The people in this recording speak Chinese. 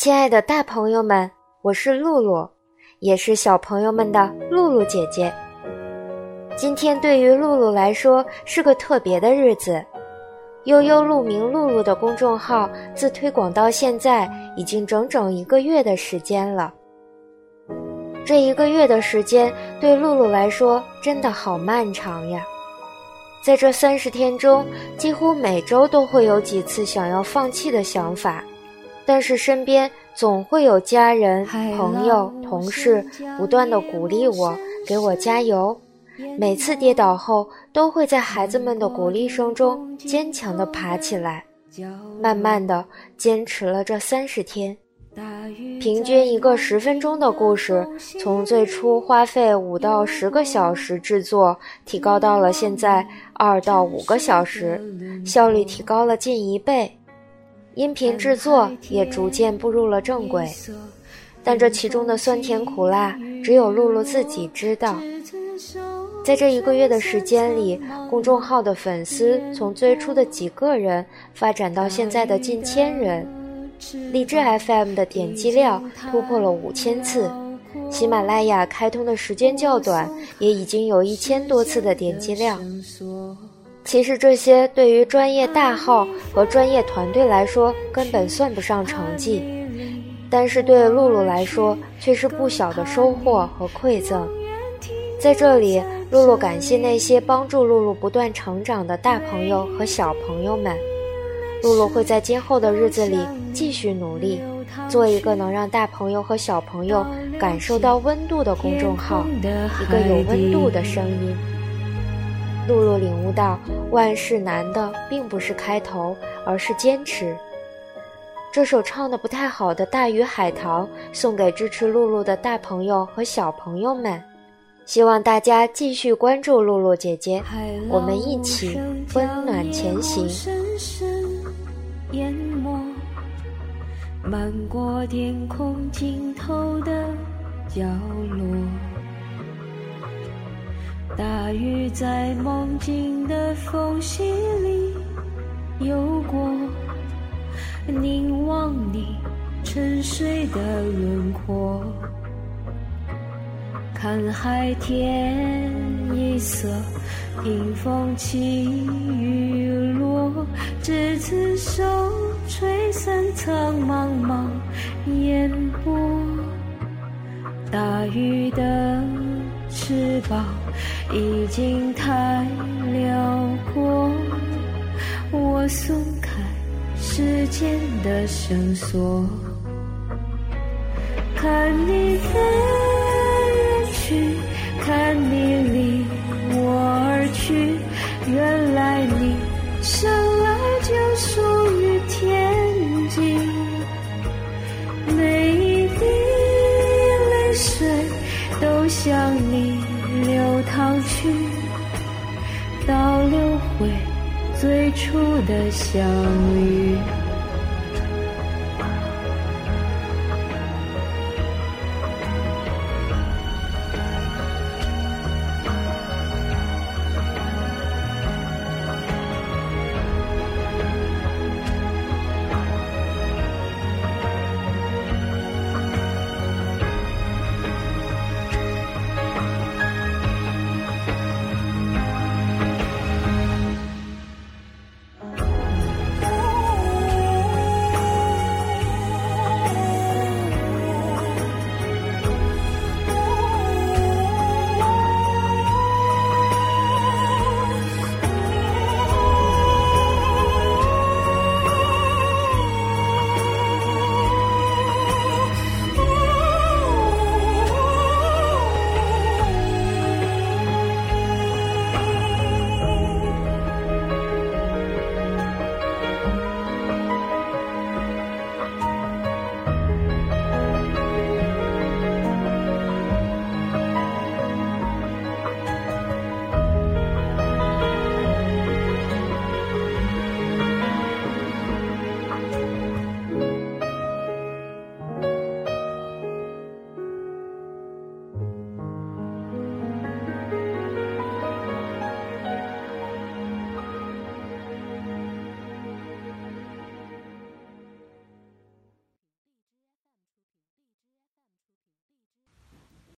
亲爱的大朋友们，我是露露，也是小朋友们的露露姐姐。今天对于露露来说是个特别的日子。悠悠鹿鸣露露的公众号自推广到现在，已经整整一个月的时间了。这一个月的时间对露露来说真的好漫长呀！在这三十天中，几乎每周都会有几次想要放弃的想法，但是身边总会有家人、朋友、同事不断的鼓励我，给我加油。每次跌倒后，都会在孩子们的鼓励声中坚强的爬起来。慢慢的，坚持了这三十天，平均一个十分钟的故事，从最初花费五到十个小时制作，提高到了现在二到五个小时，效率提高了近一倍。音频制作也逐渐步入了正轨，但这其中的酸甜苦辣，只有露露自己知道。在这一个月的时间里，公众号的粉丝从最初的几个人发展到现在的近千人，荔枝 FM 的点击量突破了五千次，喜马拉雅开通的时间较短，也已经有一千多次的点击量。其实这些对于专业大号和专业团队来说根本算不上成绩，但是对露露来说却是不小的收获和馈赠。在这里，露露感谢那些帮助露露不断成长的大朋友和小朋友们。露露会在今后的日子里继续努力，做一个能让大朋友和小朋友感受到温度的公众号，一个有温度的声音。露露领悟到，万事难的并不是开头，而是坚持。这首唱的不太好的《大鱼海棠》送给支持露露的大朋友和小朋友们。希望大家继续关注露露姐姐，我们一起温暖前行。淹没，漫过天空尽头的角落。大雨在梦境的缝隙里游过，凝望你沉睡的轮廓。看海天一色，听风起雨落，执子手，吹散苍茫茫烟波。大鱼的翅膀已经太辽阔，我松开时间的绳索，看你飞去。看你离我而去，原来你生来就属于天际。每一滴泪水都向你流淌去，倒流回最初的相遇。